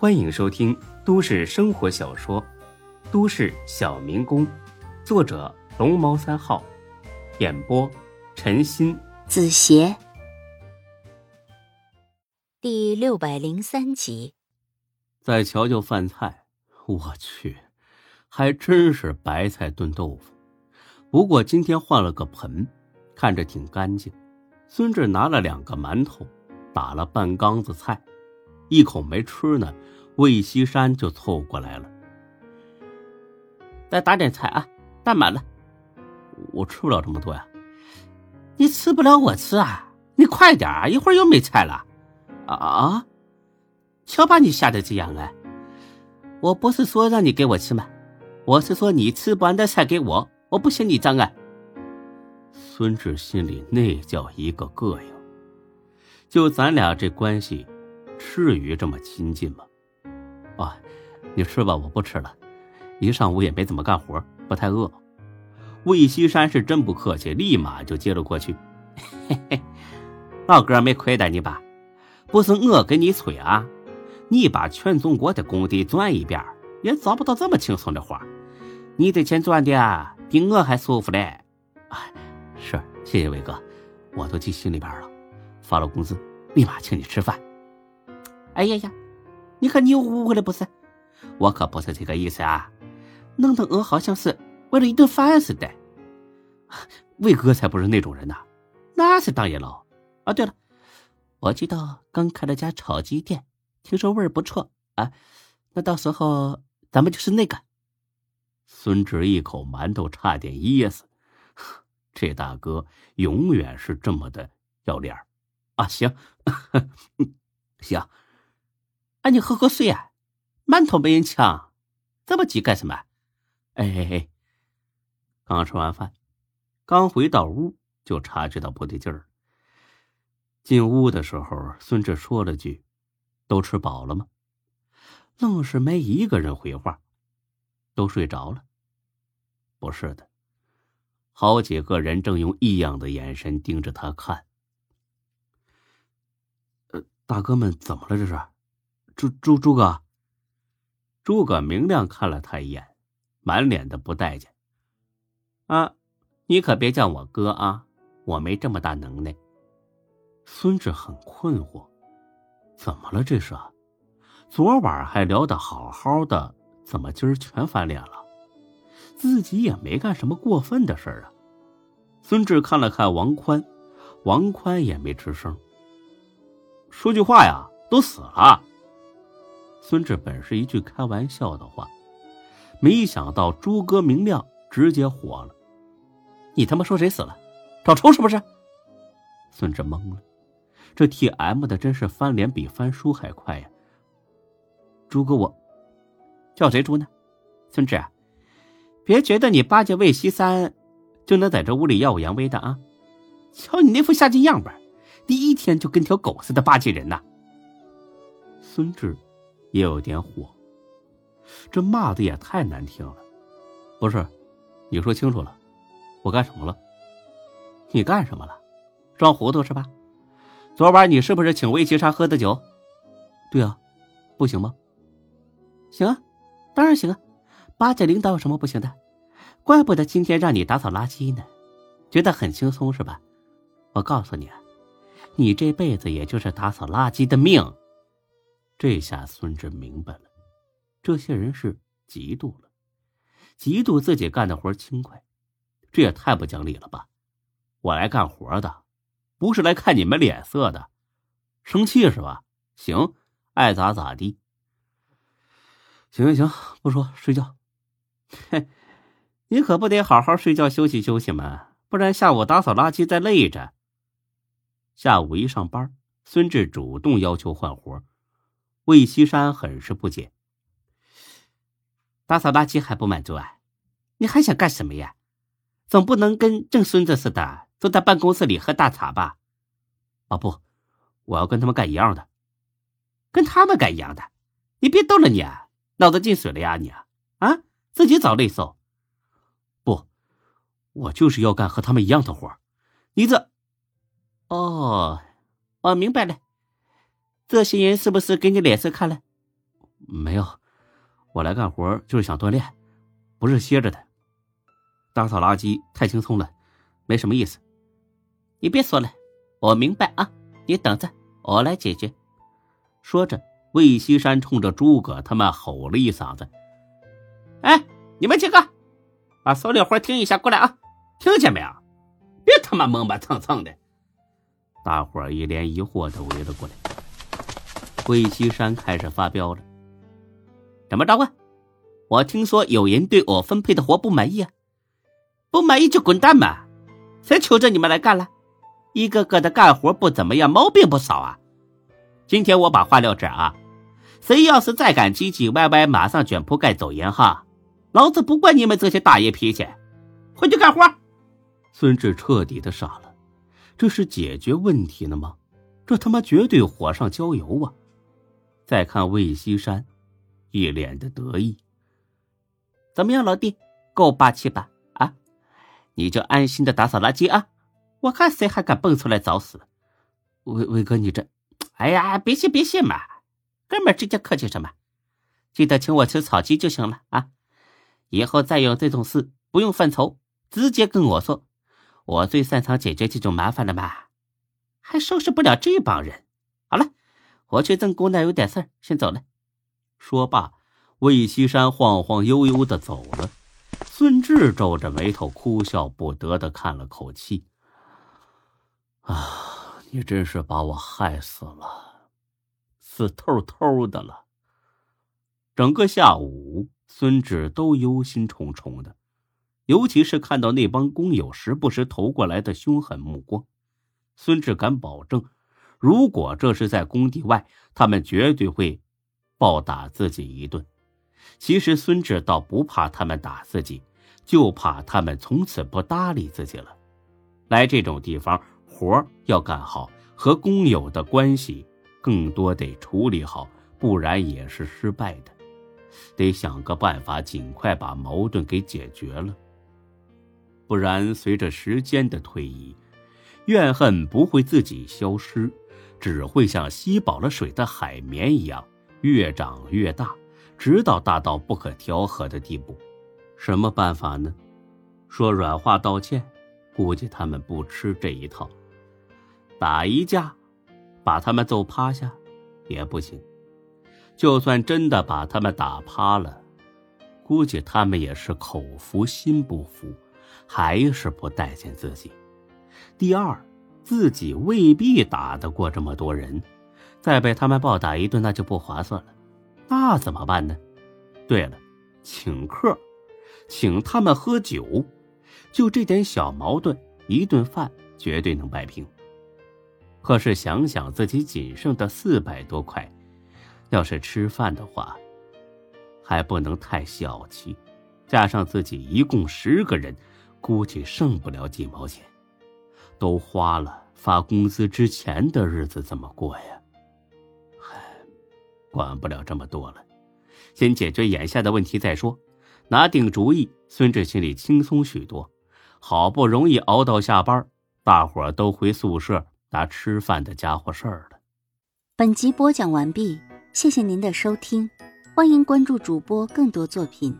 欢迎收听都市生活小说《都市小民工》，作者龙猫三号，演播陈鑫、子邪，第六百零三集。再瞧瞧饭菜，我去，还真是白菜炖豆腐。不过今天换了个盆，看着挺干净。孙志拿了两个馒头，打了半缸子菜，一口没吃呢。魏西山就凑过来了，再打点菜啊，蛋满了。我吃不了这么多呀。你吃不了我吃啊，你快点啊，一会儿又没菜了。啊？瞧把你吓得这样啊！我不是说让你给我吃吗？我是说你吃不完的菜给我，我不嫌你脏啊。孙志心里那叫一个膈应，就咱俩这关系，至于这么亲近吗？啊，你吃吧，我不吃了。一上午也没怎么干活，不太饿。魏西山是真不客气，立马就接了过去。嘿嘿，老哥没亏待你吧？不是我给你催啊，你把全中国的工地转一遍，也找不到这么轻松的活。你的钱赚的比我还舒服嘞。哎。是，谢谢伟哥，我都记心里边了。发了工资，立马请你吃饭。哎呀呀，你看你又误会了不是？我可不是这个意思啊，弄得我好像是为了一顿饭似的。魏哥才不是那种人呢，那是当然喽。啊，对了，我知道刚开了家炒鸡店，听说味儿不错啊。那到时候咱们就是那个。孙志一口馒头差点噎死。这大哥永远是这么的要脸啊！行，行，啊，你喝口水啊！馒头没人抢，这么急干什么？哎哎哎！刚吃完饭，刚回到屋，就察觉到不对劲儿。进屋的时候，孙志说了句：“都吃饱了吗？”愣是没一个人回话，都睡着了。不是的。好几个人正用异样的眼神盯着他看。呃，大哥们怎么了？这是，朱朱朱哥。诸葛明亮看了他一眼，满脸的不待见。啊，你可别叫我哥啊，我没这么大能耐。孙志很困惑，怎么了？这是，昨晚还聊得好好的，怎么今儿全翻脸了？自己也没干什么过分的事儿啊。孙志看了看王宽，王宽也没吱声。说句话呀，都死了。孙志本是一句开玩笑的话，没想到诸葛明亮直接火了：“你他妈说谁死了？找抽是不是？”孙志懵了，这 T M 的真是翻脸比翻书还快呀！朱哥，我叫谁朱呢？孙志。别觉得你巴结魏西三，就能在这屋里耀武扬威的啊！瞧你那副下贱样本，第一天就跟条狗似的巴结人呐！孙志也有点火，这骂的也太难听了。不是，你说清楚了，我干什么了？你干什么了？装糊涂是吧？昨晚你是不是请魏西山喝的酒？对啊，不行吗？行啊，当然行啊。巴结领导有什么不行的？怪不得今天让你打扫垃圾呢，觉得很轻松是吧？我告诉你啊，你这辈子也就是打扫垃圾的命。这下孙志明白了，这些人是嫉妒了，嫉妒自己干的活轻快，这也太不讲理了吧！我来干活的，不是来看你们脸色的，生气是吧？行，爱咋咋地。行行行，不说，睡觉。嘿，你可不得好好睡觉休息休息吗？不然下午打扫垃圾再累着。下午一上班，孙志主动要求换活，魏西山很是不解。打扫垃圾还不满足啊？你还想干什么呀？总不能跟郑孙子似的坐在办公室里喝大茶吧？啊不，我要跟他们干一样的。跟他们干一样的？你别逗了你，脑子进水了呀你啊？啊？自己找累受，不，我就是要干和他们一样的活你这，哦，我明白了，这些人是不是给你脸色看了？没有，我来干活就是想锻炼，不是歇着的。打扫垃圾太轻松了，没什么意思。你别说了，我明白啊，你等着，我来解决。说着，魏西山冲着诸葛他们吼了一嗓子：“哎，你们几个，把手里活听一下，过来啊！听见没有？别他妈磨磨蹭蹭的！”大伙一脸疑惑的围了过来。桂西山开始发飙了：“怎么着啊？我听说有人对我分配的活不满意啊？不满意就滚蛋嘛！谁求着你们来干了？一个个的干活不怎么样，毛病不少啊！今天我把话撂这儿啊，谁要是再敢唧唧歪歪，马上卷铺盖走人哈！老子不惯你们这些大爷脾气，回去干活。”孙志彻底的傻了。这是解决问题了吗？这他妈绝对火上浇油啊！再看魏西山，一脸的得意。怎么样，老弟，够霸气吧？啊，你就安心的打扫垃圾啊！我看谁还敢蹦出来找死！魏魏哥，你这……哎呀，别信别信嘛，哥们之间客气什么？记得请我吃炒鸡就行了啊！以后再有这种事，不用犯愁，直接跟我说。我最擅长解决这种麻烦了嘛，还收拾不了这帮人。好了，我去郑姑娘有点事儿，先走了。说罢，魏西山晃晃悠悠的走了。孙志皱着眉头，哭笑不得的叹了口气：“啊，你真是把我害死了，死透透的了。”整个下午，孙志都忧心忡忡的。尤其是看到那帮工友时不时投过来的凶狠目光，孙志敢保证，如果这是在工地外，他们绝对会暴打自己一顿。其实孙志倒不怕他们打自己，就怕他们从此不搭理自己了。来这种地方，活要干好，和工友的关系更多得处理好，不然也是失败的。得想个办法，尽快把矛盾给解决了。不然，随着时间的推移，怨恨不会自己消失，只会像吸饱了水的海绵一样越长越大，直到大到不可调和的地步。什么办法呢？说软话道歉，估计他们不吃这一套。打一架，把他们揍趴下，也不行。就算真的把他们打趴了，估计他们也是口服心不服。还是不待见自己。第二，自己未必打得过这么多人，再被他们暴打一顿，那就不划算了。那怎么办呢？对了，请客，请他们喝酒，就这点小矛盾，一顿饭绝对能摆平。可是想想自己仅剩的四百多块，要是吃饭的话，还不能太小气。加上自己一共十个人。估计剩不了几毛钱，都花了发工资之前的日子怎么过呀？嗨，管不了这么多了，先解决眼下的问题再说。拿定主意，孙志心里轻松许多。好不容易熬到下班，大伙儿都回宿舍拿吃饭的家伙事儿了。本集播讲完毕，谢谢您的收听，欢迎关注主播更多作品。